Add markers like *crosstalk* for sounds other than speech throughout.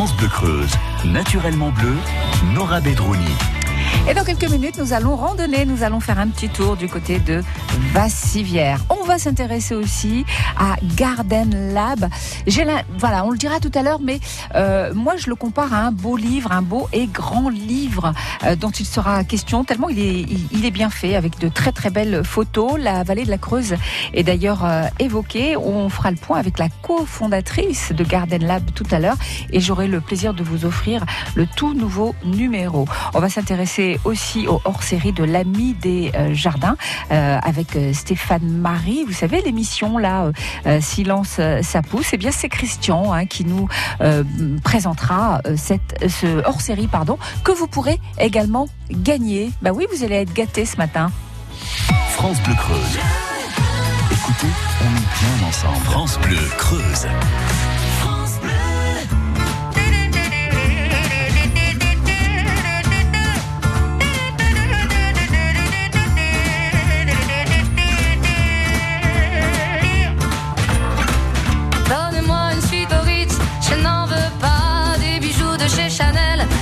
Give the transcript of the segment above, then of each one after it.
France Bleu Creuse, naturellement bleu, Nora Bedrouni. Et dans quelques minutes, nous allons randonner, nous allons faire un petit tour du côté de Vassivière. On va s'intéresser aussi à Garden Lab. Voilà, on le dira tout à l'heure, mais euh, moi je le compare à un beau livre, un beau et grand livre euh, dont il sera question tellement il est, il, est bien fait avec de très très belles photos. La vallée de la Creuse est d'ailleurs euh, évoquée. On fera le point avec la cofondatrice de Garden Lab tout à l'heure et j'aurai le plaisir de vous offrir le tout nouveau numéro. On va s'intéresser aussi au hors-série de l'ami des euh, jardins euh, avec euh, Stéphane Marie. Vous savez, l'émission là, Silence, ça pousse. Et eh bien, c'est Christian hein, qui nous présentera cette, ce hors-série, pardon, que vous pourrez également gagner. Bah oui, vous allez être gâtés ce matin. France Bleu Creuse. Écoutez, on est bien ensemble. France Bleu Creuse.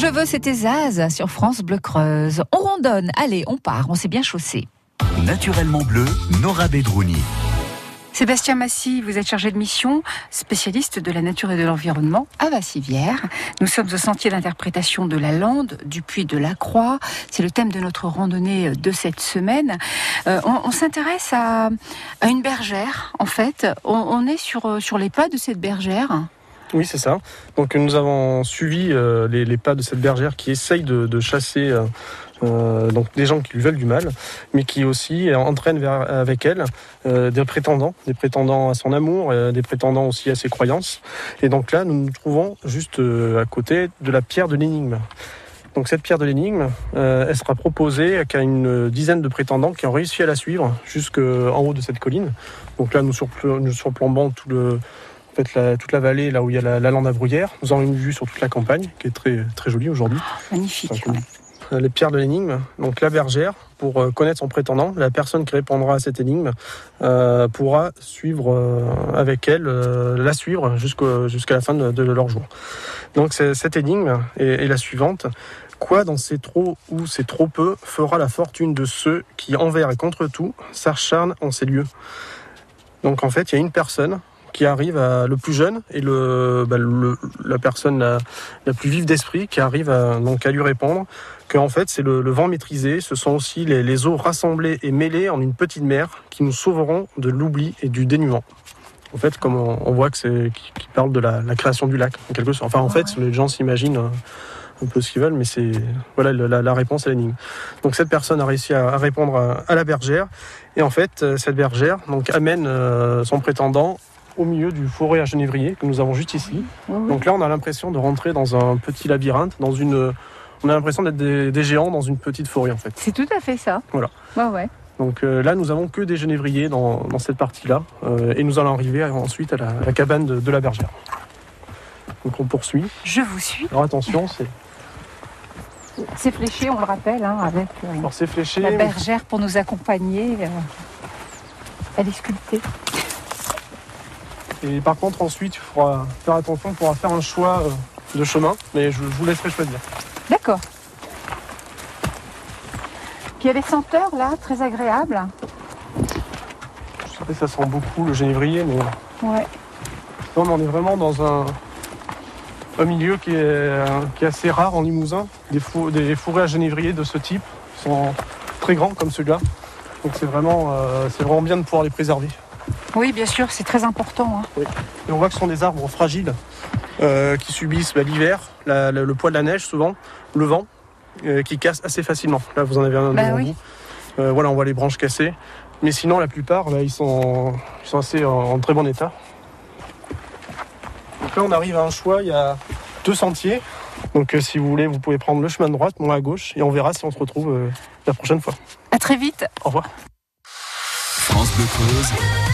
Je veux, c'était Zaz sur France Bleu Creuse. On randonne, allez, on part, on s'est bien chaussé. Naturellement bleu, Nora Bedrouni. Sébastien Massy, vous êtes chargé de mission, spécialiste de la nature et de l'environnement à Vassivière. Nous sommes au sentier d'interprétation de la Lande, du Puy de la Croix. C'est le thème de notre randonnée de cette semaine. Euh, on on s'intéresse à, à une bergère, en fait. On, on est sur, sur les pas de cette bergère. Oui, c'est ça. Donc nous avons suivi euh, les, pas de cette bergère qui essaye de, chasser euh, euh, donc des gens qui lui veulent du mal, mais qui aussi entraîne vers, avec elle des prétendants, des prétendants à son amour, des prétendants aussi à ses croyances. Et donc là, nous nous trouvons juste à côté de la pierre de l'énigme. Donc cette pierre de l'énigme, elle sera proposée qu'à une dizaine de prétendants qui ont réussi à la suivre jusqu'en haut de cette colline. Donc là, nous surplombons tout le, en fait, la- toute la vallée, là où il y a la, la lande à bruyère. Nous avons une vue sur toute la campagne, qui est très, très jolie aujourd'hui. Magnifique. Enfin, Euh, Les pierres de l'énigme. Donc la bergère, pour euh, connaître son prétendant, la personne qui répondra à cette énigme euh, pourra suivre euh, avec elle, euh, la suivre jusqu'à la fin de, de leur jour. Donc cette énigme est, est la suivante. Quoi dans ces trop ou ces trop peu fera la fortune de ceux qui, envers et contre tout, s'acharnent en ces lieux? Donc en fait, il y a une personne qui arrive à le plus jeune et le, bah, le- la personne la, la plus vive d'esprit qui arrive à, donc à lui répondre que en fait c'est le, le vent maîtrisé, ce sont aussi les, les eaux rassemblées et mêlées en une petite mer qui nous sauveront de l'oubli et du dénuement. En fait, comme on, on voit que c'est qui, qui parle de la, la création du lac, en quelque sorte. Enfin, en fait, les gens s'imaginent euh, un peu ce qu'ils veulent, mais c'est voilà la, la réponse à l'énigme. Donc cette personne a réussi à, à répondre à, à la bergère, et en fait euh, cette bergère donc amène euh, son prétendant au milieu du forêt à genévrier que nous avons juste ici. Donc là, on a l'impression de rentrer dans un petit labyrinthe, dans une. On a l'impression d'être des, des géants dans une petite forêt en fait. C'est tout à fait ça. Voilà. Ouais, ouais. Donc euh, là, nous avons que des genévriers dans, dans cette partie-là, euh, et nous allons arriver ensuite à la, à la cabane de, de la bergère. Donc on poursuit. Je vous suis. Alors attention, c'est C'est fléché, on le rappelle, hein, avec euh, alors c'est fléché. la bergère pour nous accompagner. elle est sculptée. Et par contre, ensuite, il faudra faire attention, on pourra faire un choix euh, de chemin, mais je, je vous laisserai choisir. D'accord. Puis il y a des senteurs là, très agréables. Je sais pas si ça sent beaucoup le genévrier, mais Ouais. Non, mais on est vraiment dans un, un milieu qui est, qui est assez rare en Limousin. Des, fou- des forêts à genévrier de ce type sont très grands comme celui-là. Donc c'est vraiment, euh, c'est vraiment bien de pouvoir les préserver. Oui, bien sûr, c'est très important. hein. Et on voit que ce sont des arbres fragiles euh, qui subissent bah, l'hiver, la- la- le poids de la neige souvent, le vent, euh, qui cassent assez facilement. Là, vous en avez un Bah devant oui. vous. Euh, voilà, on voit les branches cassées. Mais sinon, la plupart, bah, ils, sont, ils sont assez en, en très bon état. Donc là, on arrive à un choix. Il y a deux sentiers. Donc, euh, si vous voulez, vous pouvez prendre le chemin de droite, moi à gauche, et on verra si on se retrouve euh, la prochaine fois. À très vite. Au revoir. France Bleu Creuse.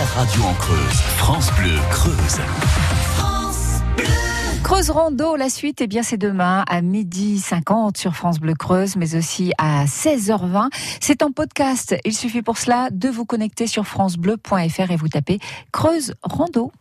Radio en Creuse. France Bleu Creuse. Creuse Rando, la suite, eh bien, c'est demain à midi 50 sur France Bleu Creuse, mais aussi à 16h20. C'est en podcast. Il suffit pour cela de vous connecter sur francebleu.fr et vous tapez Creuse Rando.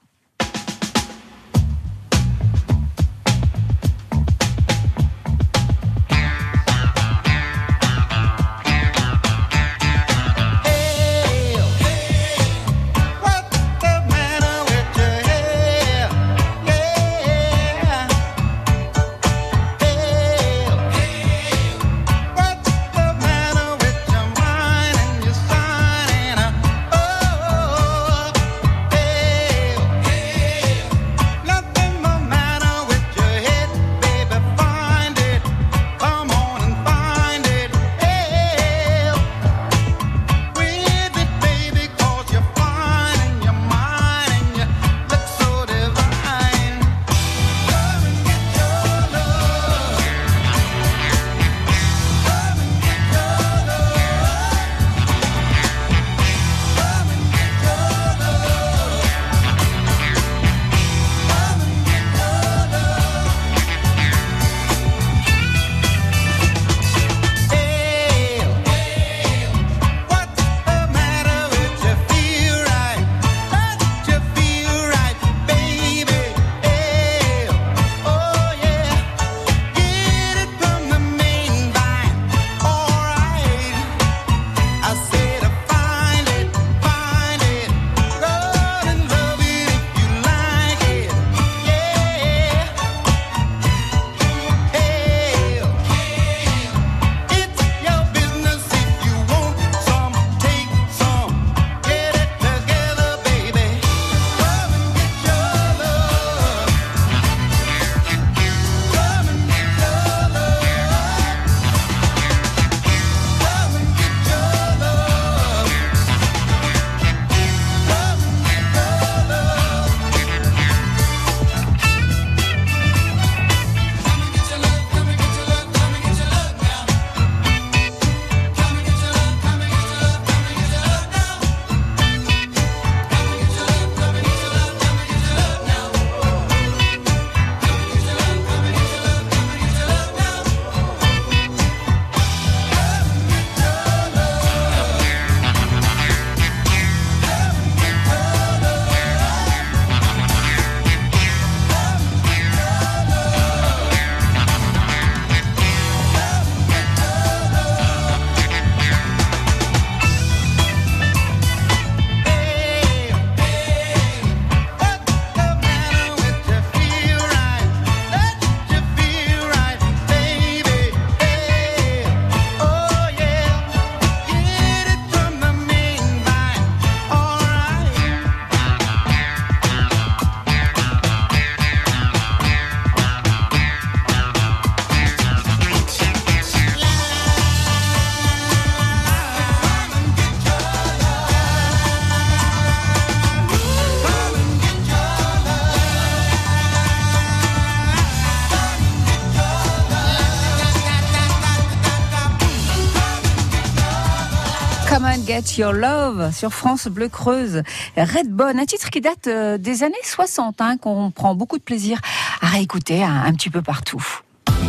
Forget Your Love sur France Bleu Creuse. Redbone, un titre qui date euh, des années 60, hein, qu'on prend beaucoup de plaisir à réécouter un, un petit peu partout.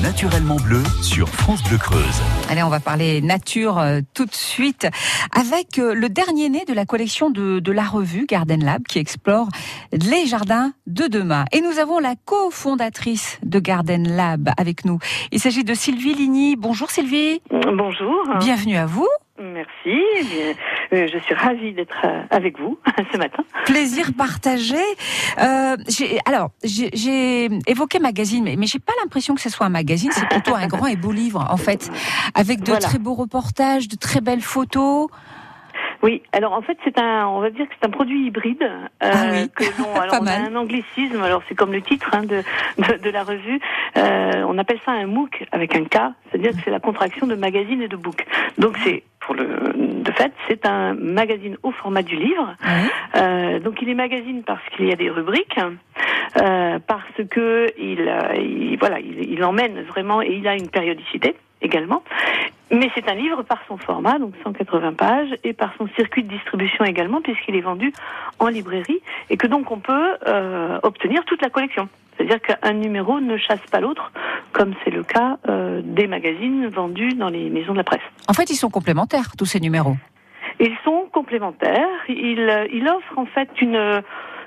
Naturellement bleu sur France Bleu Creuse. Allez, on va parler nature euh, tout de suite avec euh, le dernier né de la collection de, de la revue Garden Lab qui explore les jardins de demain. Et nous avons la cofondatrice de Garden Lab avec nous. Il s'agit de Sylvie Ligny. Bonjour Sylvie. Bonjour. Bienvenue à vous. Merci. Euh, Je suis ravie d'être euh, avec vous *laughs* ce matin. Plaisir partagé. Euh, alors, j'ai j'ai évoqué magazine, mais, mais j'ai pas l'impression que ce soit un magazine. C'est plutôt un grand et beau livre, en fait, avec de Voilà. très beaux reportages, de très belles photos. Oui, alors en fait c'est un, on va dire que c'est un produit hybride euh, Ah oui. que l'on, *laughs* alors mal. a un anglicisme, alors c'est comme le titre hein, de, de de la revue, Euh, on appelle ça un MOOC avec un K, c'est-à-dire que c'est la contraction de magazine et de book. Donc c'est pour le, de fait c'est un magazine au format du livre. Euh, donc il est magazine parce qu'il y a des rubriques, euh, parce que il, euh, il- voilà, il, il emmène vraiment et il a une périodicité également. Mais c'est un livre par son format, donc 180 pages, et par son circuit de distribution également, puisqu'il est vendu en librairie, et que donc on peut euh, obtenir toute la collection. C'est-à-dire qu'un numéro ne chasse pas l'autre, comme c'est le cas euh, des magazines vendus dans les maisons de la presse. En fait, ils sont complémentaires, tous ces numéros. Ils sont complémentaires. Il, euh, il offre en fait une,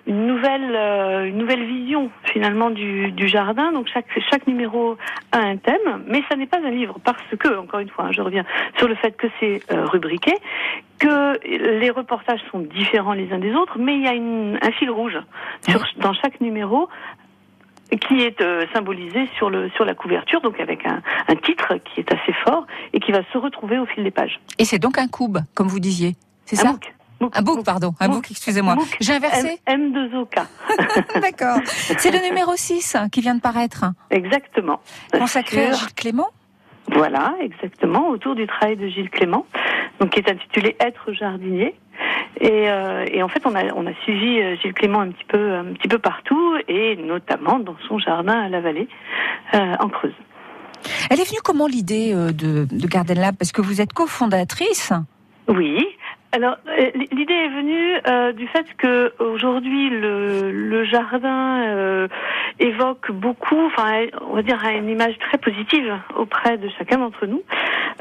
une nouvelle, euh, une nouvelle vision finalement du, du jardin. Donc chaque, chaque numéro a un thème, mais ça n'est pas un livre parce que, encore une fois, hein, je reviens sur le fait que c'est euh, rubriqué, que les reportages sont différents les uns des autres, mais il y a une, un fil rouge sur, dans chaque numéro qui est euh, symbolisé sur le sur la couverture, donc avec un, un titre qui est assez fort et qui va se retrouver au fil des pages. Et c'est donc un cube, comme vous disiez. C'est ça? Un book, pardon. Un book, excusez-moi. J'ai inversé M, 2 ok *laughs* D'accord. C'est le numéro 6 qui vient de paraître, Exactement. consacré à Gilles Clément. Voilà, exactement, autour du travail de Gilles Clément, donc qui est intitulé Être jardinier. Et, euh, et en fait, on a, on a suivi euh, Gilles Clément un petit peu, un petit peu partout, et notamment dans son jardin à la vallée, euh, en Creuse. Elle est venue comment l'idée de, de Garden Lab? Parce que vous êtes cofondatrice. Oui. Alors euh, l'idée est venue euh, du fait que aujourd'hui le, le jardin euh, évoque beaucoup, enfin on va dire a une image très positive auprès de chacun d'entre nous,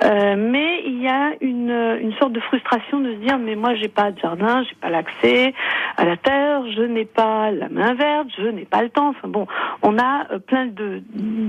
Euh, mais il y a une, une sorte de frustration de se dire mais moi j'ai pas de jardin, j'ai pas l'accès à la terre, je n'ai pas la main verte, je n'ai pas le temps. Enfin bon, on a euh, plein de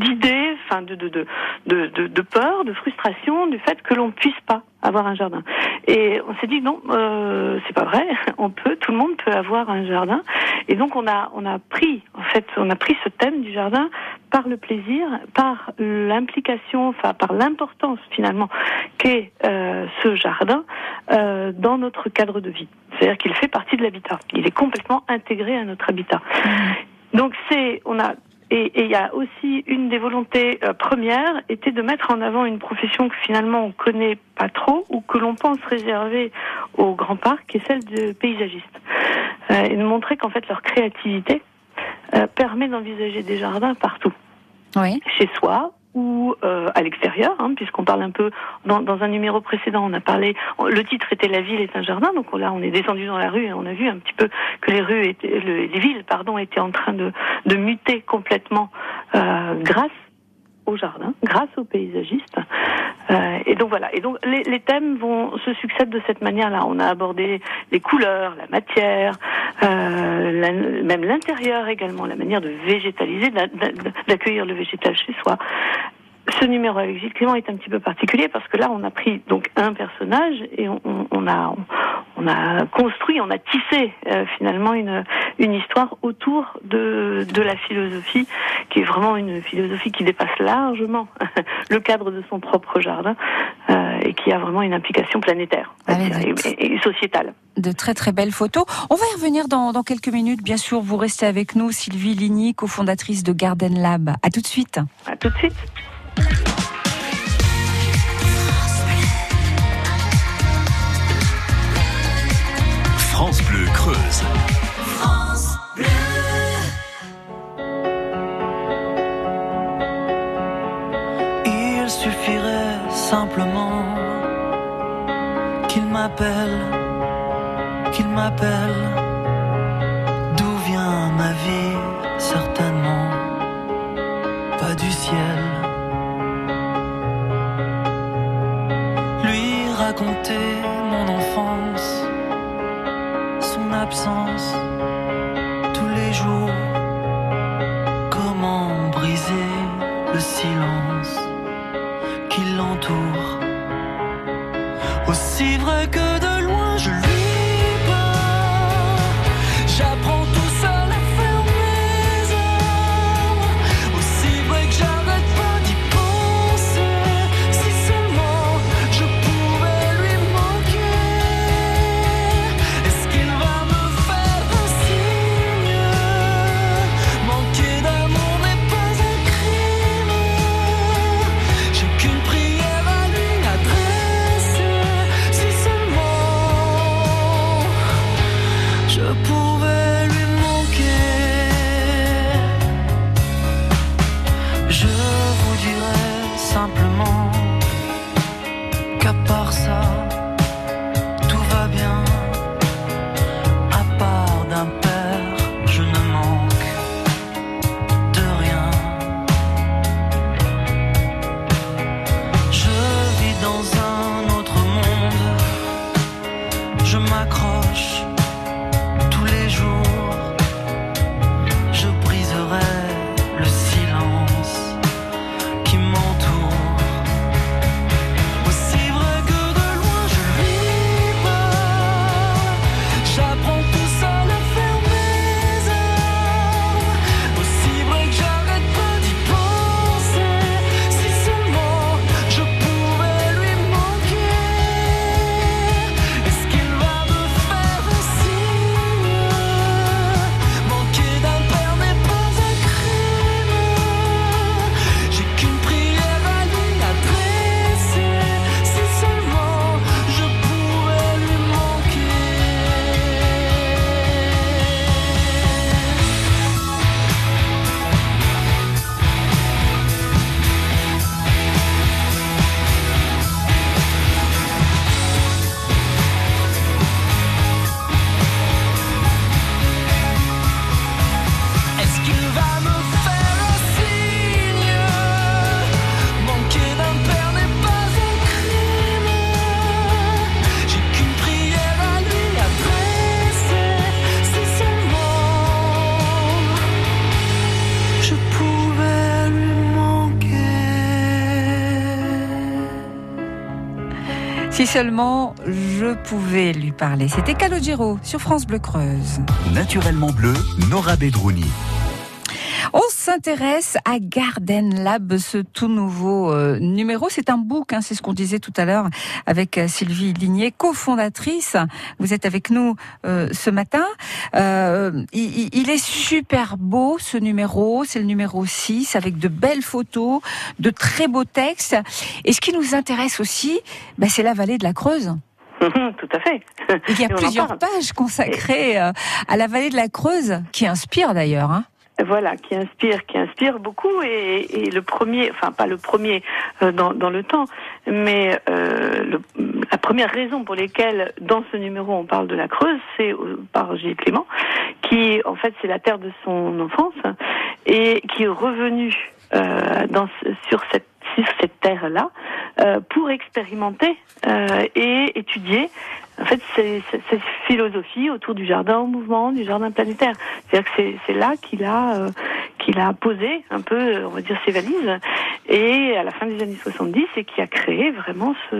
d'idées, enfin de de de de, de, peur, de frustration du fait que l'on puisse pas avoir un jardin. Et on s'est dit non, euh, c'est pas vrai. *laughs* On peut, tout le monde peut avoir un jardin. Et donc on a on a pris en fait on a pris ce thème du jardin par le plaisir, par l'implication, enfin par l'importance finalement qu'est euh, ce jardin euh, dans notre cadre de vie. C'est-à-dire qu'il fait partie de l'habitat. Il est complètement intégré à notre habitat. Donc c'est on a et il y a aussi une des volontés euh, premières était de mettre en avant une profession que finalement on connaît pas trop ou que l'on pense réserver aux grands parcs, qui est celle de paysagiste. Euh, et de montrer qu'en fait leur créativité euh, permet d'envisager des jardins partout Oui. chez soi ou euh, à l'extérieur, hein, puisqu'on parle un peu dans, dans un numéro précédent, on a parlé. Le titre était La ville est un jardin, donc là on est descendu dans la rue et on a vu un petit peu que les rues étaient, le- les villes, pardon, étaient en train de, de muter complètement euh, grâce au jardin, grâce aux paysagistes. Euh, et donc voilà. Et donc les, les thèmes vont se succèdent de cette manière-là. On a abordé les couleurs, la matière, euh, même l'intérieur également, la manière de végétaliser, d'a- d'a- d'accueillir le végétal chez soi. Ce numéro avec Gilles Clément est un petit peu particulier parce que là, on a pris donc un personnage et on, on- on a on, a construit, on a tissé euh, finalement une une histoire autour de de la philosophie qui est vraiment une philosophie qui dépasse largement *laughs* le cadre de son propre jardin euh, et qui a vraiment une implication planétaire Allez, et sociétale. De très très belles photos. On va y revenir dans, dans quelques minutes. Bien sûr, vous restez avec nous, Sylvie Ligny, cofondatrice de Garden Lab. À tout de suite. À tout de suite. France seulement je pouvais lui parler. C'était Calogero sur France Bleu Creuse. Naturellement bleu, Nora Bedrouni. On s'intéresse à Garden Lab, ce tout nouveau euh, numéro. C'est un book, hein, c'est ce qu'on disait tout à l'heure avec euh, Sylvie Ligné, cofondatrice. Vous êtes avec nous euh, ce matin. Euh, il, il- est super beau ce numéro, c'est le numéro 6 avec de belles photos, de très beaux textes. Et ce qui nous intéresse aussi, bah, c'est la vallée de la Creuse. *laughs* Tout à fait. Il y a plusieurs pages consacrées euh, à la vallée de la Creuse qui inspirent d'ailleurs. Hein. Voilà, qui inspire, qui inspire beaucoup. Et, et le premier, enfin pas le premier euh, dans, le temps, mais euh, le- la première raison pour lesquelles dans ce numéro on parle de la Creuse, c'est euh, par Gilles Clément, qui en fait c'est la terre de son enfance et qui est revenu euh, dans, sur cette sur cette terre-là pour expérimenter euh, et étudier en fait ces- ces- cette philosophie autour du jardin en mouvement, du jardin planétaire. C'est-à-dire que c'est- c'est là qu'il a euh, qu'il a posé un peu, euh, on va dire, ses valises, et à la fin des années 70, et qui a créé vraiment ce,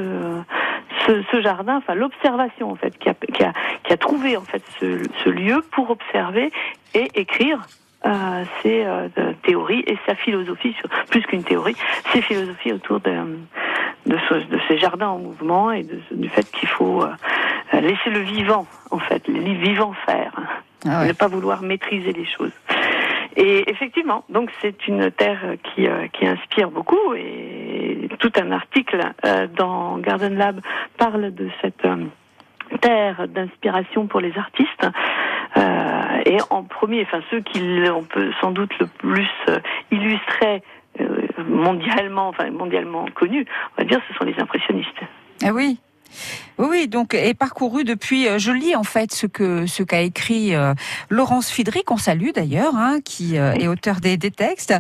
ce, ce jardin, enfin l'observation en fait, qui a, qui a, qui a trouvé en fait ce, ce lieu pour observer et écrire euh, ses euh, théories et sa philosophie, sur, plus qu'une théorie, ses philosophies autour de, de, ce- de ces jardins en mouvement et de, du fait qu'il faut euh, laisser le vivant, en fait, le vivant faire, Ah ouais. ne pas vouloir maîtriser les choses. Et effectivement, donc c'est une terre qui, euh, qui inspire beaucoup et tout un article euh, dans Garden Lab parle de cette terre d'inspiration pour les artistes. Euh, et en premier, enfin ceux qui on peut sans doute le plus illustrer mondialement, enfin mondialement connus, on va dire, ce sont les impressionnistes. Ah oui. Oui, donc est parcouru depuis. euh, Je lis en fait ce que ce qu'a écrit euh, Laurence Fidry, qu'on salue d'ailleurs, hein, qui euh, est auteur des, des textes.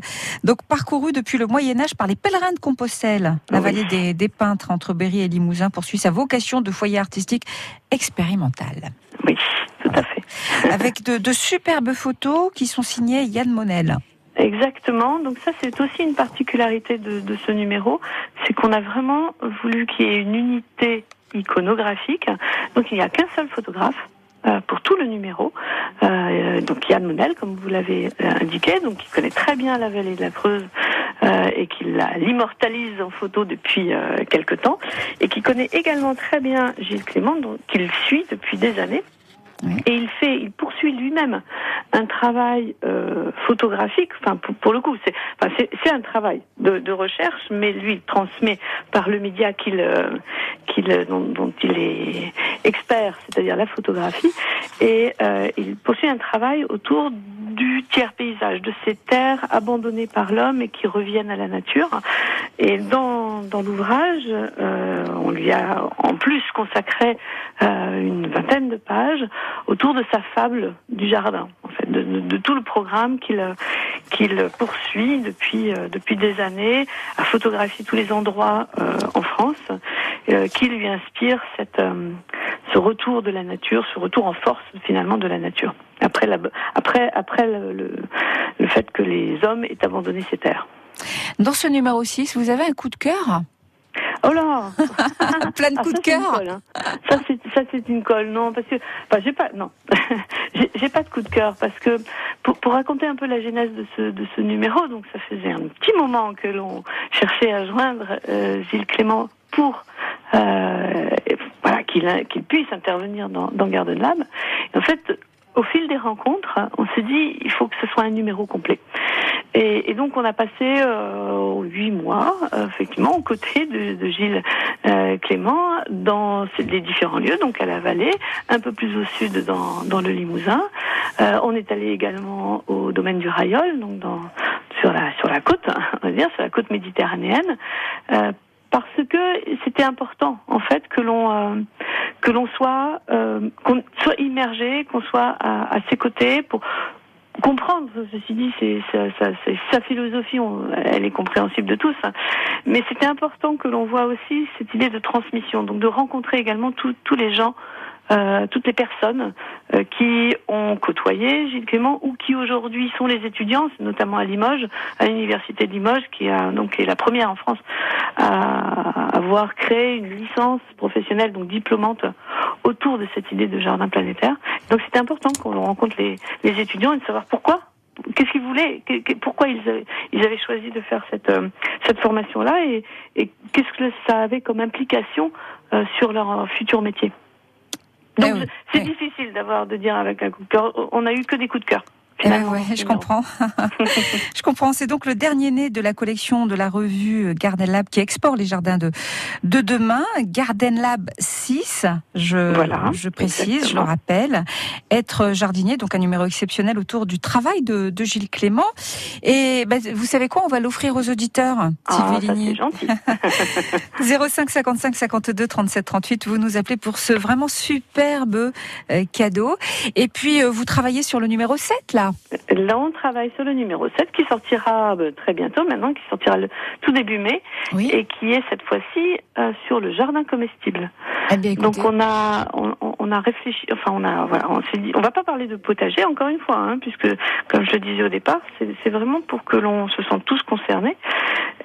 Donc parcouru depuis le Moyen Âge par les pèlerins de Compostelle, la Oui. vallée des, des peintres entre Berry et Limousin poursuit sa vocation de foyer artistique expérimental, Oui, tout à fait. avec de, de superbes photos qui sont signées Yann Monel. Exactement. Donc ça, c'est aussi une particularité de, de ce numéro, c'est qu'on a vraiment voulu qu'il y ait une unité iconographique. Donc il n'y a qu'un seul photographe. euh, pour tout le numéro, Euh, donc Yann Monel, comme vous l'avez euh, indiqué, donc qui connaît très bien la vallée de la Creuse euh, et qui l'immortalise en photo depuis quelque temps, et qui connaît également très bien Gilles Clément, donc qu'il suit depuis des années. Et il fait, il poursuit lui-même un travail euh, photographique. Enfin, pour, le coup, c'est, enfin, c'est, un travail de, de recherche, mais lui il transmet par le média qu'il, euh, qu'il, dont, dont il est expert, c'est-à-dire la photographie, et euh, il poursuit un travail autour du tiers paysage, de ces terres abandonnées par l'homme et qui reviennent à la nature. Et dans, dans l'ouvrage, euh, on lui a en plus consacré euh, une vingtaine de pages autour de sa fable du jardin, en fait, de, tout le programme qu'il qu'il poursuit depuis euh, depuis des années, à photographier tous les endroits euh, en France euh, qui lui inspire ce retour de la nature, ce retour en force finalement de la nature. Après après après le, le, le fait que les hommes aient abandonné ces terres. Dans ce numéro 6, vous avez un coup de cœur? Oh là. *laughs* Plein de Ah, coups de cœur. hein. Ça c'est ça c'est une colle. Non parce que enfin j'ai pas non. *laughs* J'ai pas de coup de cœur parce que pour, pour raconter un peu la genèse de ce de ce numéro donc ça faisait un petit moment que l'on cherchait à joindre euh, Gilles Clément pour euh, voilà qu'il qu'il puisse intervenir dans dans Garden Lab. Et en fait au fil des rencontres on s'est dit il faut que ce soit un numéro complet et, donc on a passé euh, huit mois, euh, effectivement, aux côtés de, Gilles euh, Clément dans les différents lieux, donc à la vallée, un peu plus au sud dans, le Limousin. On est allé également au domaine du Rayol, donc dans, sur la sur la côte, hein, on va dire, sur la côte méditerranéenne. Parce que c'était important en fait que l'on euh, que l'on soit euh, qu'on soit immergé, qu'on soit à, ses côtés pour comprendre. Ceci dit, c'est sa, philosophie, elle est compréhensible de tous. hein. Mais c'était important que l'on voit aussi cette idée de transmission, donc de rencontrer également tous les gens. Euh, toutes les personnes euh, qui ont côtoyé Gilles Clément ou qui aujourd'hui sont les étudiants, notamment à Limoges, à l'université de Limoges, qui a donc est la première en France à avoir créé une licence professionnelle, donc diplômante, autour de cette idée de jardin planétaire. Donc c'était important qu'on rencontre les, les étudiants et de savoir pourquoi. Qu'est-ce qu'ils voulaient? Pourquoi ils avaient, choisi de faire cette, euh, cette formation-là et, et qu'est-ce que ça avait comme implication euh, sur leur futur métier? Donc Eh oui, c'est oui. difficile d'avoir de dire avec un coup de cœur. On a eu que des coups de cœur. Finalement, ouais, je comprends. *laughs* *laughs* je comprends. C'est donc le dernier né de la collection de la revue Garden Lab qui exporte les jardins de, de demain. Garden Lab 6, je, Voilà, je précise, je le rappelle. Être jardinier, donc un numéro exceptionnel autour du travail de, de Gilles Clément. Et ben, vous savez quoi? On va l'offrir aux auditeurs. Ah, ça c'est gentil. 05 55 52 37 38. Vous nous appelez pour ce vraiment superbe euh, cadeau. Et puis, euh, vous travaillez sur le numéro 7, là. Là, on travaille sur le numéro 7 qui sortira euh, très bientôt maintenant, qui sortira le tout début mai Oui. et qui est cette fois-ci euh, sur le jardin comestible. Eh bien, Donc on a on, a réfléchi, enfin on a voilà, on s'est dit, on va pas parler de potager encore une fois, hein, puisque comme je le disais au départ, c'est c'est vraiment pour que l'on se sente tous concernés.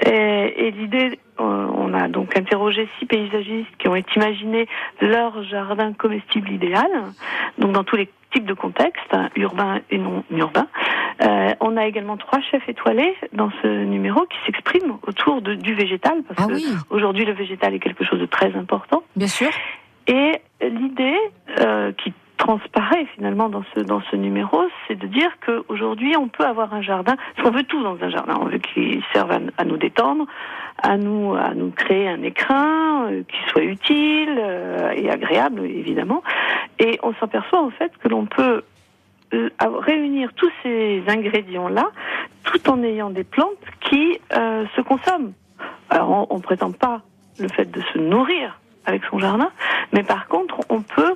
Et, et l'idée, euh, on a donc interrogé six paysagistes qui ont imaginé leur jardin comestible idéal, donc dans tous les types de contextes, hein, urbains et non urbains. Euh, on a également trois chefs étoilés dans ce numéro qui s'expriment autour de, du végétal, parce Ah que oui, aujourd'hui le végétal est quelque chose de très important. bien sûr. Et l'idée euh, qui transparaît finalement dans ce dans ce numéro, c'est de dire qu'aujourd'hui on peut avoir un jardin, parce qu'on veut tout dans un jardin, on veut qu'il serve à, nous détendre, à nous à nous créer un écrin euh, qui soit utile euh, et agréable évidemment, et on s'aperçoit en fait que l'on peut euh, réunir tous ces ingrédients là, tout en ayant des plantes qui euh, se consomment. Alors on, on prétend pas le fait de se nourrir avec son jardin, mais par contre, on peut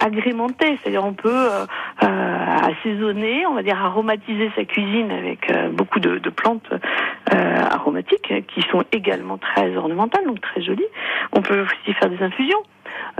agrémenter, c'est-à-dire on peut euh, euh, assaisonner, on va dire aromatiser sa cuisine avec euh, beaucoup de, de plantes euh, aromatiques qui sont également très ornementales, donc très jolies. On peut aussi faire des infusions.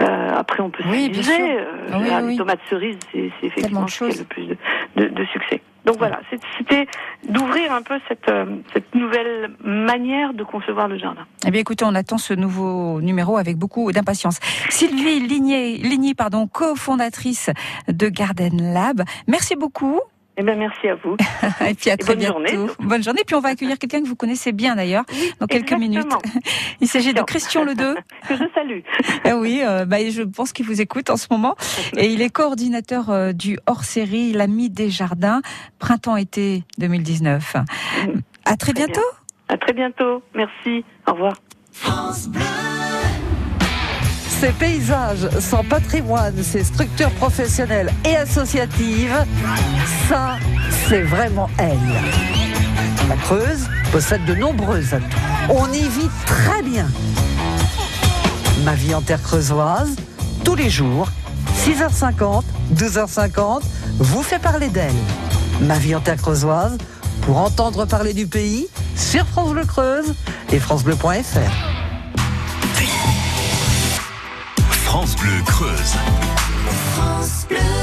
Euh, après, on peut Oui, s'amuser. Euh, Ah oui, là, oui. Les tomates cerises, c'est effectivement ce qui a le plus de, de- de succès. Donc voilà, c'était d'ouvrir un peu cette, euh, cette nouvelle manière de concevoir le jardin. Eh bien, écoutez, on attend ce nouveau numéro avec beaucoup d'impatience. Sylvie Ligny, pardon, cofondatrice de Garden Lab. Merci beaucoup. Eh bien, merci à vous. *laughs* Et puis à Et très bonne bientôt. journée, bonne journée. Puis on va accueillir quelqu'un que vous connaissez bien d'ailleurs dans quelques Exactement. minutes. *laughs* Il s'agit de Christian Ledeux. *laughs* Que je salue. Ah oui, euh, bah, je pense qu'il vous écoute en ce moment. Et il est coordinateur euh, du hors-série L'Ami des Jardins, printemps-été 2019. À très Très bientôt. À très bientôt. Merci. Au revoir. Ces paysages, son patrimoine, ses structures professionnelles et associatives, ça, c'est vraiment elle. La Creuse possède de nombreux atouts. On y vit très bien. Ma vie en terre creusoise, tous les jours, 6h50, 12h50, vous fait parler d'elle. Ma vie en terre creusoise, pour entendre parler du pays, sur France Bleu Creuse et francebleu.fr. France Bleu Creuse. J'écoutais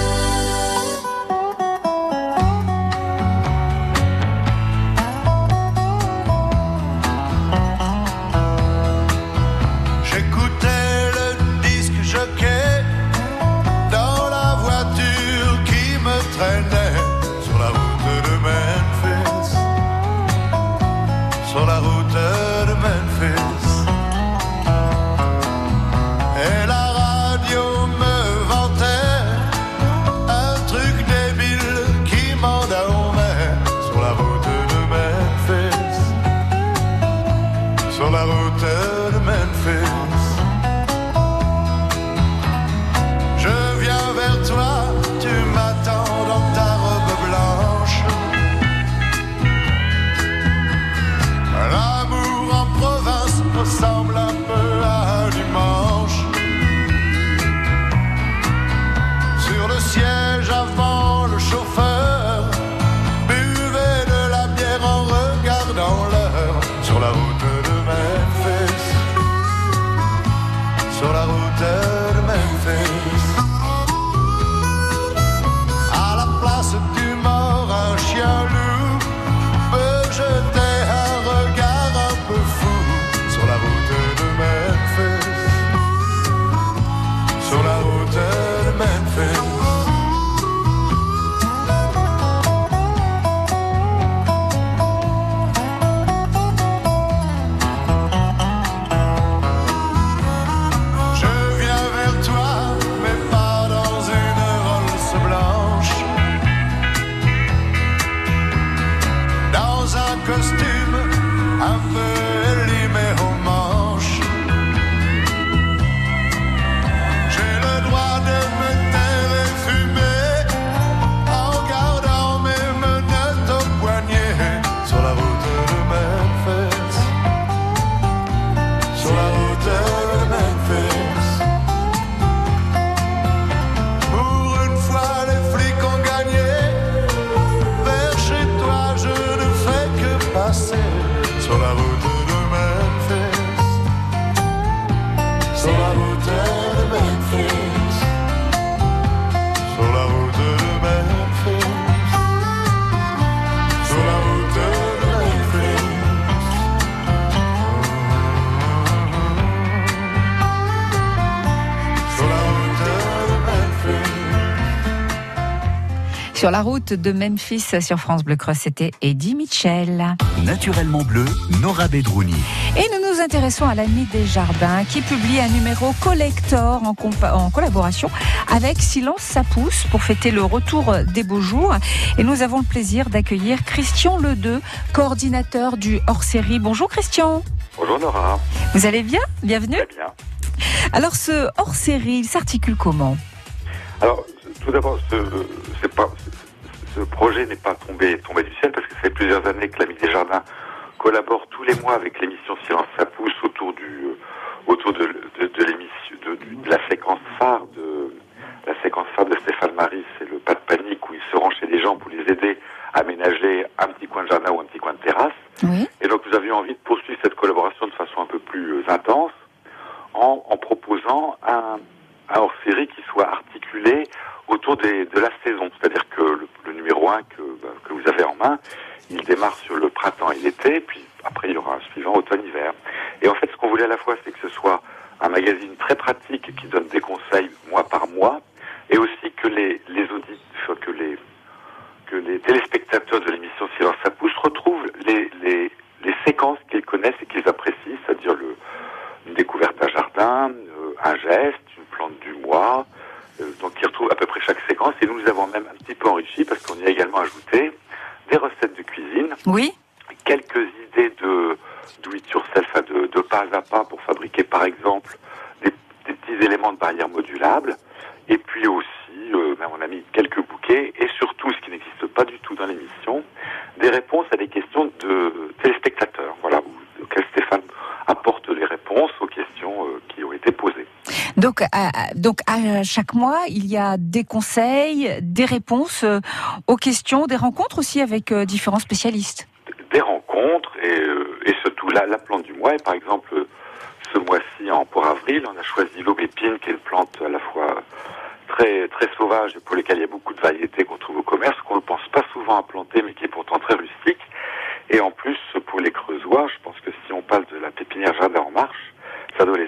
Sur la route de Memphis sur France Bleu Creuse, c'était Eddie Mitchell. Naturellement bleu, Nora Bedrouni. Et nous nous intéressons à l'Ami des Jardins qui publie un numéro collector en, collaboration avec Silence ça pousse pour fêter le retour des beaux jours. Et nous avons le plaisir d'accueillir Christian Ledeux, coordinateur du hors-série. Bonjour Christian. Bonjour Nora, Vous allez bien? Bienvenue? très bien. Alors ce hors-série, il s'articule comment? Alors, tout d'abord, ce, projet n'est pas tombé, tombé du ciel parce que ça fait plusieurs années que l'ami des Jardins collabore tous les mois avec l'émission Silence ça pousse autour du euh, autour de, la séquence phare de la séquence phare de Stéphane Marie, c'est le pas de panique où il se rend chez les gens pour les aider à aménager un petit coin de jardin ou un petit coin de terrasse. Et donc nous avions envie de poursuivre cette collaboration de façon un peu plus euh, intense en, proposant un, un hors-série qui soit articulé autour des, de la saison. C'est-à-dire que le, le numéro 1 que, bah, que vous avez en main, il démarre sur le printemps et l'été, puis après il y aura un suivant automne-hiver. Et en fait, ce qu'on voulait à la fois, c'est que ce soit un magazine très pratique qui donne des conseils mois par mois, et aussi que les, les auditeurs, que les, que les téléspectateurs de l'émission Silence ça pousse retrouvent les, les, les séquences qu'ils connaissent et qu'ils apprécient, c'est-à-dire une découverte d'un jardin, euh, un geste, une plante du mois, donc ils retrouvent à peu près chaque séquence, et nous les avons même un petit peu enrichi parce qu'on y a également ajouté des recettes de cuisine, Oui. quelques idées de do it yourself, de, de pas à pas pour fabriquer par exemple des, des petits éléments de barrière modulables. Et puis aussi, euh, ben, on a mis quelques bouquets et surtout, ce qui n'existe pas du tout dans l'émission, des réponses à des questions de téléspectateurs. Voilà, où- auxquelles Stéphane apporte les réponses aux questions euh, qui ont été posées. Donc, à, chaque mois, il y a des conseils, des réponses euh, aux questions, des rencontres aussi avec euh, différents spécialistes. des rencontres et, euh, surtout la, la plante du mois. Et par exemple, euh, ce mois-ci, pour avril, on a choisi l'aubépine, qui est une plante à la fois très très sauvage et pour lesquelles il y a beaucoup de variétés qu'on trouve au commerce, qu'on ne pense pas souvent à planter, mais qui est pourtant très rustique. Et en plus, pour les creusois, je pense que si on parle de la pépinière Jardin en marche, ça doit les.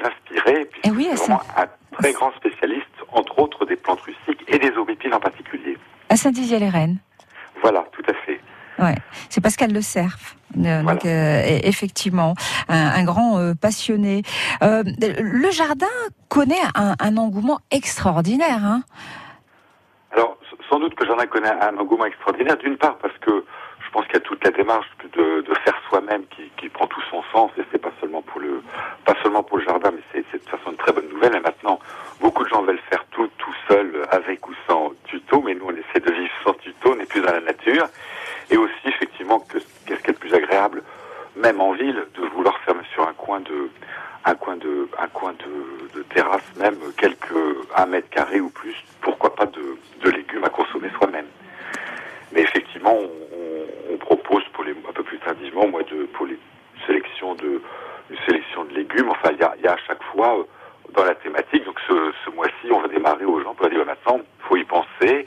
Et Eh oui, c'est vraiment un très grand spécialiste, entre autres des plantes rustiques et des aubépines en particulier. À Saint-Dizier-les-Rennes. Voilà, tout à fait. Ouais, c'est Pascal Le Cerf. Euh, Donc, euh, e- effectivement, un, un grand euh, passionné. Le jardin connaît un, un engouement extraordinaire. Hein Alors, sans doute que j'en ai connais un engouement extraordinaire, d'une part parce que je pense qu'il y a toute la démarche de, de faire soi-même qui, qui prend tout son sens, et c'est pas seulement pour le, pas seulement pour le jardin, mais toute façon une très bonne nouvelle. Et maintenant, beaucoup de gens veulent faire tout tout seul, avec ou sans tuto, mais nous on essaie de vivre sans tuto, on est plus dans la nature. Et aussi, effectivement, que qu'est-ce qui est le plus agréable, même en ville, de vouloir faire sur un coin de, un coin de, un coin de, terrasse, même quelques un mètre carré ou plus, pourquoi pas de, légumes à consommer soi-même. Mais effectivement, on, on- propose pour les un peu plus tardivement, moi, de pour les sélections de légumes. Enfin, il y a, il y a à chaque fois euh, dans la thématique. Donc ce, ce mois-ci, on va démarrer aux gens pour dire maintenant, faut y penser.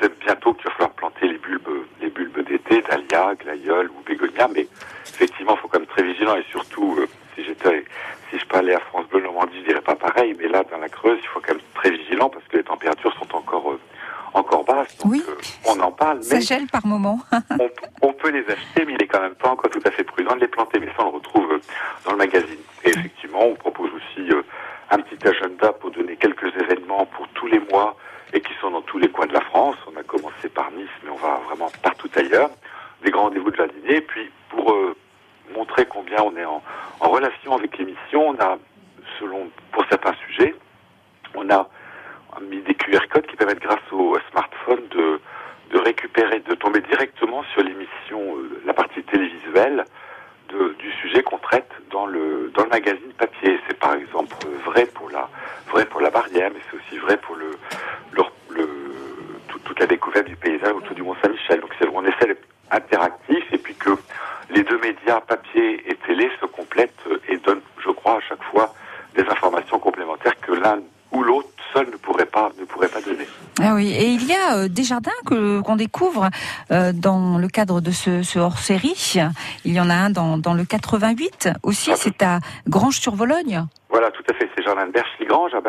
C'est bientôt qu'il va falloir planter les bulbes, les bulbes d'été, dahlia, glaïeul ou bégonia. Mais effectivement, il faut quand même très vigilant et surtout, euh, si j'étais, si je parlais à France Bleu Normandie, je dirais pas pareil. Mais là, dans la Creuse, il faut quand même très vigilant parce que les températures sont encore euh, encore basses. Donc, Oui. euh, on en parle, Ça gèle par moment. *laughs* on, on peut les acheter, mais il est quand même pas encore tout à fait prudent de les planter. Mais ça, on le retrouve euh, dans le magazine. Et effectivement, on propose aussi euh, un petit agenda pour donner quelques événements pour tous les mois et qui sont dans tous les coins de la France. On a commencé par Nice, mais on va vraiment partout ailleurs. Des grands rendez-vous de jardinier. Et puis, pour euh, montrer combien on est en, en relation avec l'émission, on a, selon, pour certains sujets, on a mis des QR codes qui permettent, grâce au smartphone, de, de récupérer, de tomber directement sur l'émission, euh, la partie télévisuelle de- du sujet qu'on traite dans le dans le magazine papier. C'est par exemple euh, vrai pour la vrai pour la barrière, mais c'est aussi vrai pour le, le, le- tout- toute la découverte du paysage autour du Mont Saint-Michel. Donc c'est on essaie d'être interactif et puis que les deux médias papier et télé se complètent euh, et donnent, je crois, à chaque fois des informations complémentaires que l'un ou l'autre seul ne pourrait pas ne pourrait pas donner. Ah oui, et il y a des jardins que qu'on découvre euh, dans le cadre de ce, hors-série. Il y en a un dans, dans le 88 aussi, c'est à Granges-sur-Vologne. Voilà, tout à fait. C'est Jardin de Berche-Ligrange. À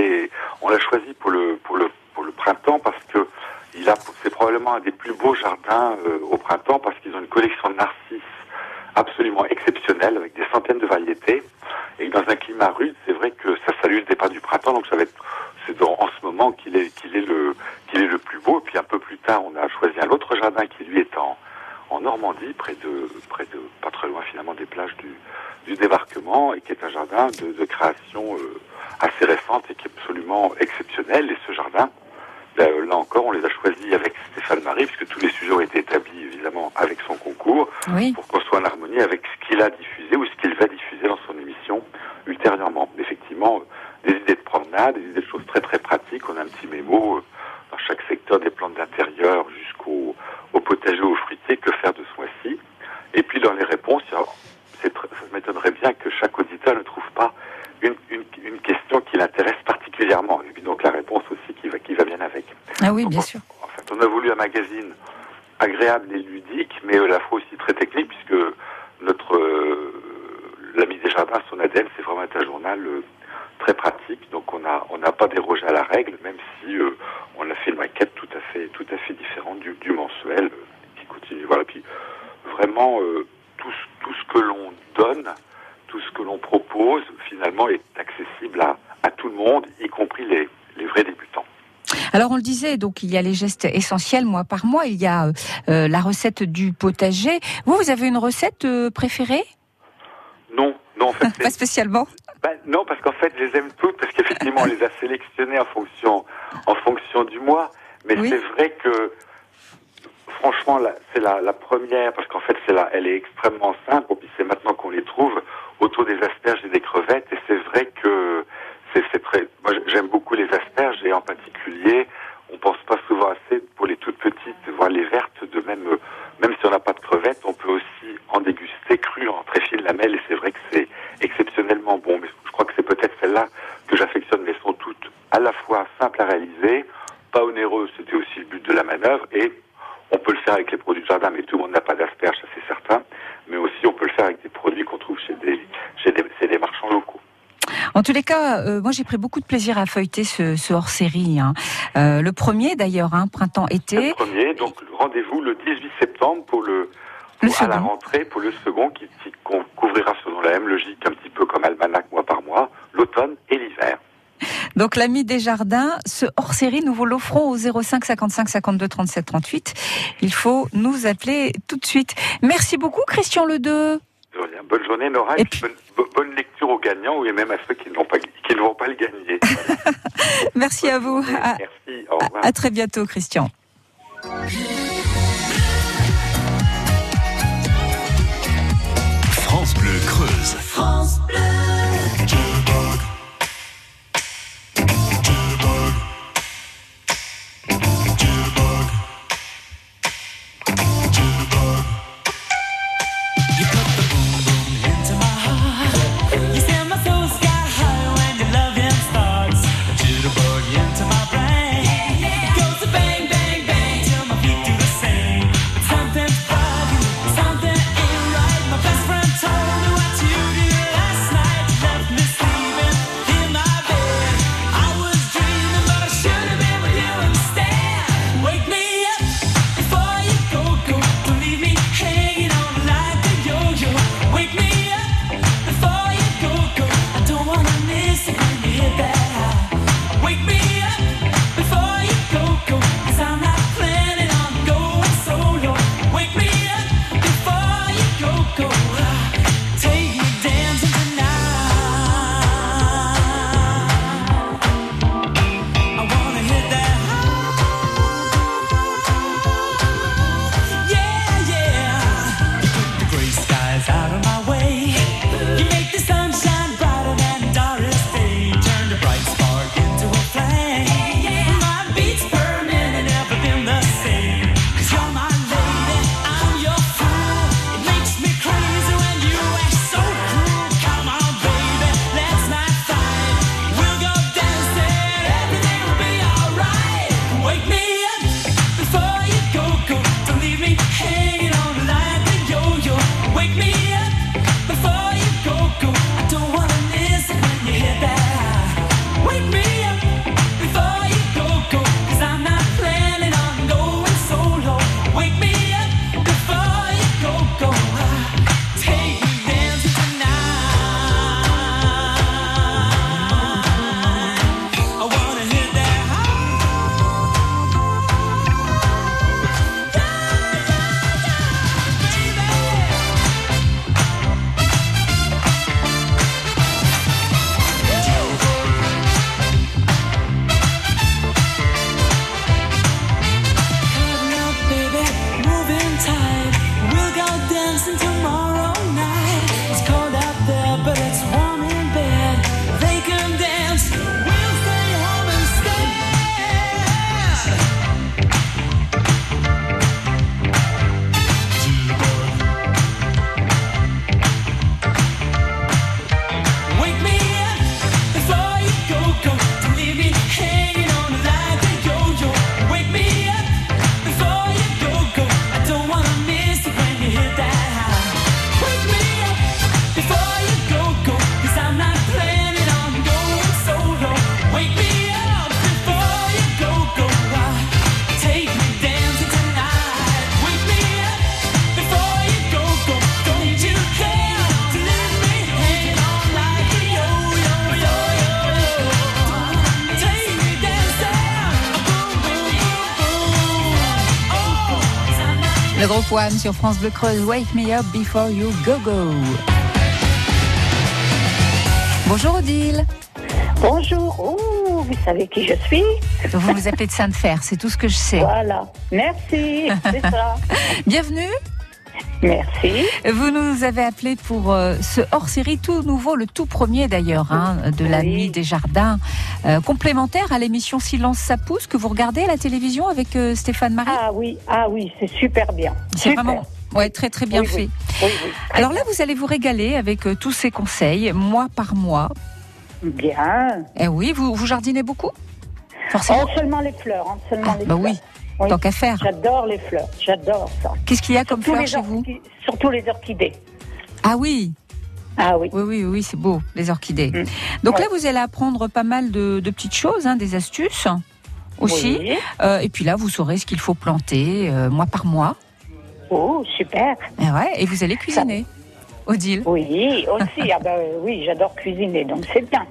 est, on l'a choisi pour le, pour le, pour le printemps parce que il a, c'est probablement un des plus beaux jardins euh, au printemps parce qu'ils ont une collection de narcisses absolument exceptionnelle avec des centaines de variétés. Et dans un climat rude, c'est vrai que ça salue le départ du printemps. Donc ça va être, c'est dans- en ce moment qu'il est, qu'il est le, qu'il est le plus beau. Et puis un peu plus tard, on a choisi un autre jardin qui lui est en, en Normandie, près de, près de, pas très loin finalement des plages du, du débarquement, et qui est un jardin de, de création euh, assez récente et qui est absolument exceptionnel. Et ce jardin, ben, euh, là encore, on les a choisis avec Stéphane Marie, puisque tous les sujets ont été établis évidemment avec son concours, Oui. pour qu'on soit en harmonie avec ce qu'il a diffusé ou ce qu'il va diffuser dans son émission ultérieurement. Effectivement, euh, des idées de promenade, des idées de choses très très pratiques. On a un petit mémo euh, dans chaque secteur des plantes d'intérieur jusqu'au au potager aux fruitiers que bien sûr. En fait, on a voulu un magazine agréable et ludique, mais à la fois aussi très technique, puisque notre euh, l'ami des jardins, son ADN, c'est vraiment être un journal euh, très pratique. Donc on a on n'a pas dérogé à la règle, même si euh, on a fait une maquette tout à fait tout à fait différente du, du mensuel euh, qui continue. Voilà. Puis vraiment euh, tout ce- tout ce que l'on donne, tout ce que l'on propose, finalement, est accessible à à tout le monde, y compris les les vrais débutants. Donc il y a les gestes essentiels mois par mois, il y a euh, la recette du potager. Vous, vous avez une recette euh, préférée? Non, non, en fait, *laughs* Pas spécialement. Ben, non, parce qu'en fait, je les aime toutes, parce qu'effectivement, on les a sélectionnées en fonction, en fonction du mois. Mais Oui. c'est vrai que, franchement, c'est la, la première, parce qu'en fait, c'est la, elle est extrêmement simple, et puis c'est maintenant qu'on les trouve autour des asperges et des crevettes, et c'est vrai que c'est c'est très, moi j'aime beaucoup les asperges, et en particulier, on pense pas souvent assez pour les toutes petites, voire les vertes, de même, euh, même si on n'a pas de crevettes, on peut aussi en déguster cru en très fine lamelle, et c'est vrai que c'est exceptionnellement bon. Mais je crois que c'est peut-être celle-là que j'affectionne, mais sont toutes à la fois simples à réaliser, pas onéreuses, c'était aussi le but de la manœuvre, et on peut le faire avec les produits de jardin, mais tout le monde n'a pas d'asperges, ça c'est certain, mais aussi on peut le faire avec des produits qu'on trouve chez des marchands locaux. En tous les cas, euh, moi j'ai pris beaucoup de plaisir à feuilleter ce, ce hors-série. hein. Euh, le premier d'ailleurs, hein, Le printemps-été. premier, donc rendez-vous le 18 septembre pour le, Le pour- à la rentrée pour le second qui, couvrira selon la même logique, un petit peu comme Almanach mois par mois, l'automne et l'hiver. Donc l'ami des jardins, ce hors-série, nous vous l'offrons au 05 55 52 37 38. Il faut nous appeler tout de suite. Merci beaucoup Christian Ledeux. Bonne journée Nora Et puis bonne, bo- bonne lecture aux gagnants et même à ceux qui ne vont pas, qui ne vont pas le gagner. *laughs* Merci à vous. À, Merci, au revoir. à- à très bientôt Christian. France Bleu Creuse. You Poine sur France Bleu Creuse. Wake me up before you go go. Bonjour Odile. Bonjour, oh, vous savez qui je suis Vous vous appelez de Sainte-Fer, c'est tout ce que je sais. Voilà, merci, c'est ça. *laughs* Bienvenue. Merci. Vous nous avez appelé pour euh, ce hors-série tout nouveau, le tout premier d'ailleurs, hein, de la Oui. des jardins, euh, complémentaire à l'émission Silence ça pousse que vous regardez à la télévision avec euh, Stéphane Marie? Ah oui, ah oui, c'est super bien. C'est vraiment ouais, très très bien Oui, fait. oui. Alors là, vous allez vous régaler avec tous ces conseils, mois par mois. Bien. Eh oui, vous, vous jardinez beaucoup? Forcément. Oh, seulement les fleurs, hein, seulement Ah, les bah fleurs. oui, tant qu'à faire. J'adore les fleurs, j'adore ça. Qu'est-ce qu'il y a comme Surtout fleurs chez vous Surtout les orchidées. Ah oui, Ah oui. oui, oui, oui, c'est beau, les orchidées. Mm. Donc Ouais. là, vous allez apprendre pas mal de, de petites choses, hein, des astuces aussi. Oui. Euh, et puis là, vous saurez ce qu'il faut planter euh, mois par mois. Oh, super. Et, ouais, et vous allez cuisiner. Odile. Oui, aussi. ah ben oui, j'adore cuisiner, donc c'est bien.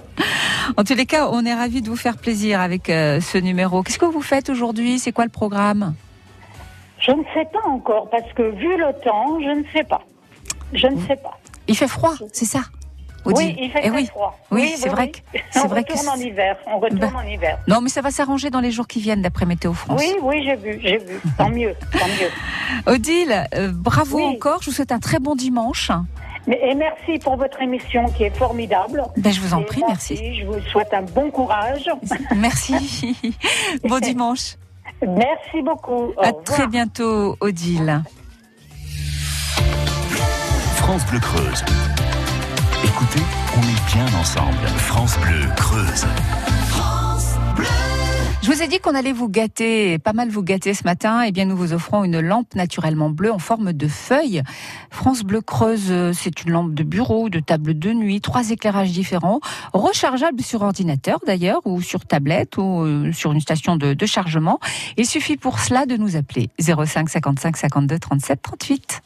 En tous les cas, on est ravis de vous faire plaisir avec euh, ce numéro. Qu'est-ce que vous faites aujourd'hui? C'est quoi le programme? Je ne sais pas encore, parce que vu le temps, je ne sais pas. Je ne sais pas. Il fait froid, c'est ça? Odile Oui, il fait Eh très oui. froid. Oui, c'est vrai que- c'est On vrai que retourne en hiver. On retourne Ben. en hiver. Non, mais ça va s'arranger dans les jours qui viennent, d'après Météo France. Oui, oui, j'ai vu, j'ai vu. Tant mieux, tant mieux. *laughs* Odile, euh, bravo encore. Je vous souhaite un très bon dimanche. Mais, et merci pour votre émission qui est formidable. Ben, je vous en Et prie, merci. Je vous souhaite un bon courage. *laughs* Merci. *laughs* bon dimanche. Merci beaucoup. Au À revoir. très bientôt, Odile. France Bleu Creuse. Écoutez, on est bien ensemble. France Bleu Creuse. Je vous ai dit qu'on allait vous gâter, pas mal vous gâter ce matin. Eh bien, nous vous offrons une lampe naturellement bleue en forme de feuille. France Bleu Creuse, euh, c'est une lampe de bureau, de table de nuit, trois éclairages différents, rechargeable sur ordinateur d'ailleurs, ou sur tablette, ou euh, sur une station de, de chargement. Il suffit pour cela de nous appeler 05 55 52 37 38.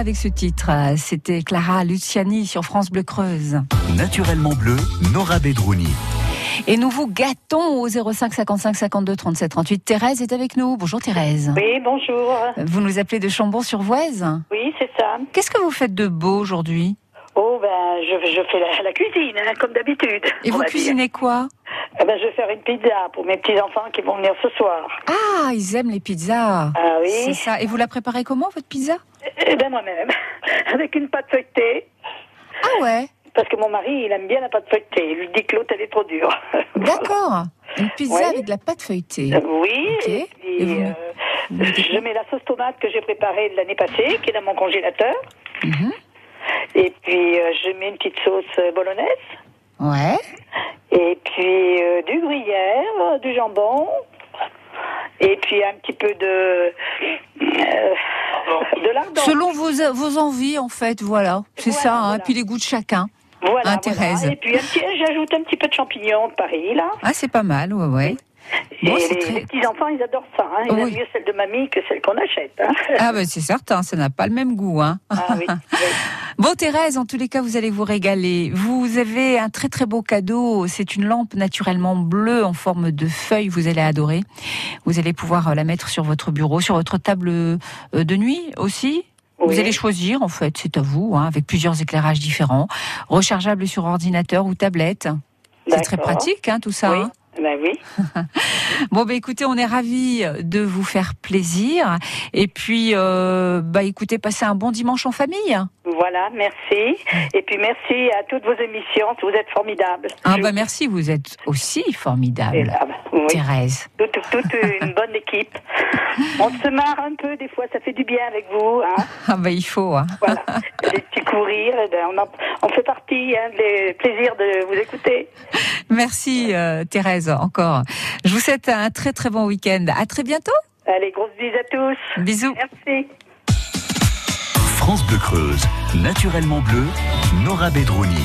Avec ce titre. C'était Clara Luciani sur France Bleu Creuse. Naturellement bleu, Nora Bedrouni. Et nous vous gâtons au 05 55 52 37 38. Thérèse est avec nous. Bonjour Thérèse. Oui, bonjour. Vous nous appelez de Chambon-sur-Voise. Oui, c'est ça. Qu'est-ce que vous faites de beau aujourd'hui? Oh, ben, je, je fais la, la cuisine, hein, comme d'habitude. Et vous dire. cuisinez quoi? Eh ben, je vais faire une pizza pour mes petits-enfants qui vont venir ce soir. Ah, ils aiment les pizzas. Ah oui C'est ça. Et vous la préparez comment, votre pizza? Eh ben, moi-même. *laughs* Avec une pâte feuilletée. Ah ouais Parce que mon mari, il aime bien la pâte feuilletée. Il lui dit que l'autre, elle est trop dure. *laughs* D'accord. Une pizza avec de la pâte feuilletée. Oui, Ok. et puis, Et vous- euh, vous je mets la sauce tomate que j'ai préparée l'année passée, qui est dans mon congélateur. Mhm. Et puis, euh, je mets une petite sauce euh, bolognaise. Ouais. Et puis, euh, du gruyère, euh, du jambon. Et puis, un petit peu de... euh, de. Selon vos, vos envies, en fait, voilà. C'est Voilà, ça, hein. voilà. puis les goûts de chacun. Voilà, Hein. Thérèse Et puis, j'ajoute un petit peu de champignons de Paris, là. Ah, c'est pas mal, ouais, ouais. Et les, très- les petits-enfants, ils adorent ça. Hein. Ils Oui. aiment mieux celle de mamie que celle qu'on achète. Hein. Ah, ben c'est certain, ça n'a pas le même goût, hein. Ah oui, oui. *laughs* Bon, Thérèse, en tous les cas, vous allez vous régaler. Vous avez un très très beau cadeau. C'est une lampe naturellement bleue en forme de feuille. Vous allez adorer. Vous allez pouvoir euh, la mettre sur votre bureau, sur votre table euh, de nuit aussi. Vous allez choisir, en fait, c'est à vous, hein, avec plusieurs éclairages différents, rechargeable sur ordinateur ou tablette. C'est très pratique, hein, tout ça. Oui. hein. Ben oui. *laughs* Bon, bah écoutez, on est ravis de vous faire plaisir. Et puis, euh, bah écoutez, passez un bon dimanche en famille. Voilà, merci. Et puis merci à toutes vos émissions. Vous êtes formidables. Ah bah merci, vous êtes aussi formidable, là, bah, oui. Thérèse. Toute, toute une bonne équipe. *laughs* On se marre un peu, des fois, ça fait du bien avec vous. Hein. Ah bah il faut. Hein. Voilà. Des petits courir, eh ben, on, en- on fait partie hein, des plaisirs de vous écouter. Merci euh, Thérèse encore. Je vous souhaite un très très bon week-end. À très bientôt. Allez, grosses bises à tous. Bisous. Merci. France Bleu Creuse, naturellement bleu, Nora Bedrouni.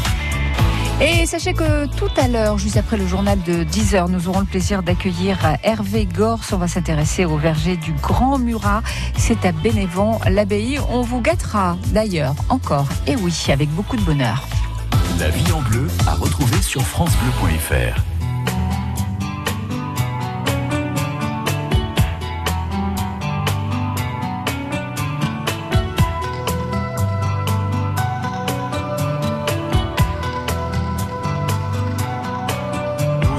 Et sachez que tout à l'heure, juste après le journal de 10h, nous aurons le plaisir d'accueillir Hervé Gors. On va s'intéresser au verger du Grand Murat. C'est à Bénévent, l'abbaye. On vous gâtera d'ailleurs encore, et oui, avec beaucoup de bonheur. La vie en bleu à retrouver sur francebleu.fr.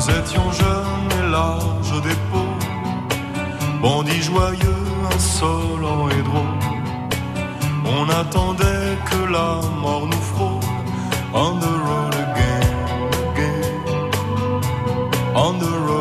Nous étions jeunes et larges d'épaules, bandits joyeux, insolents et drôles. On attendait que la mort nous frôle. On the road again, again. On the road